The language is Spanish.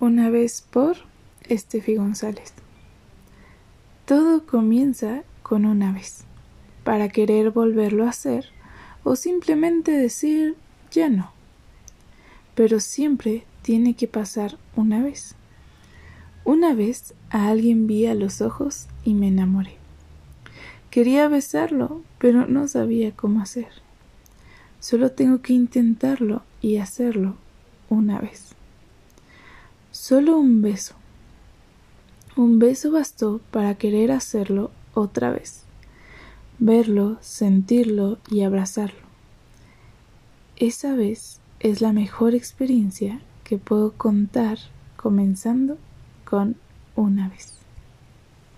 Una vez por Estefi González. Todo comienza con una vez, para querer volverlo a hacer o simplemente decir ya no. Pero siempre tiene que pasar una vez. Una vez a alguien vi a los ojos y me enamoré. Quería besarlo, pero no sabía cómo hacer. Solo tengo que intentarlo y hacerlo una vez. Solo un beso. Un beso bastó para querer hacerlo otra vez. Verlo, sentirlo y abrazarlo. Esa vez es la mejor experiencia que puedo contar comenzando con una vez.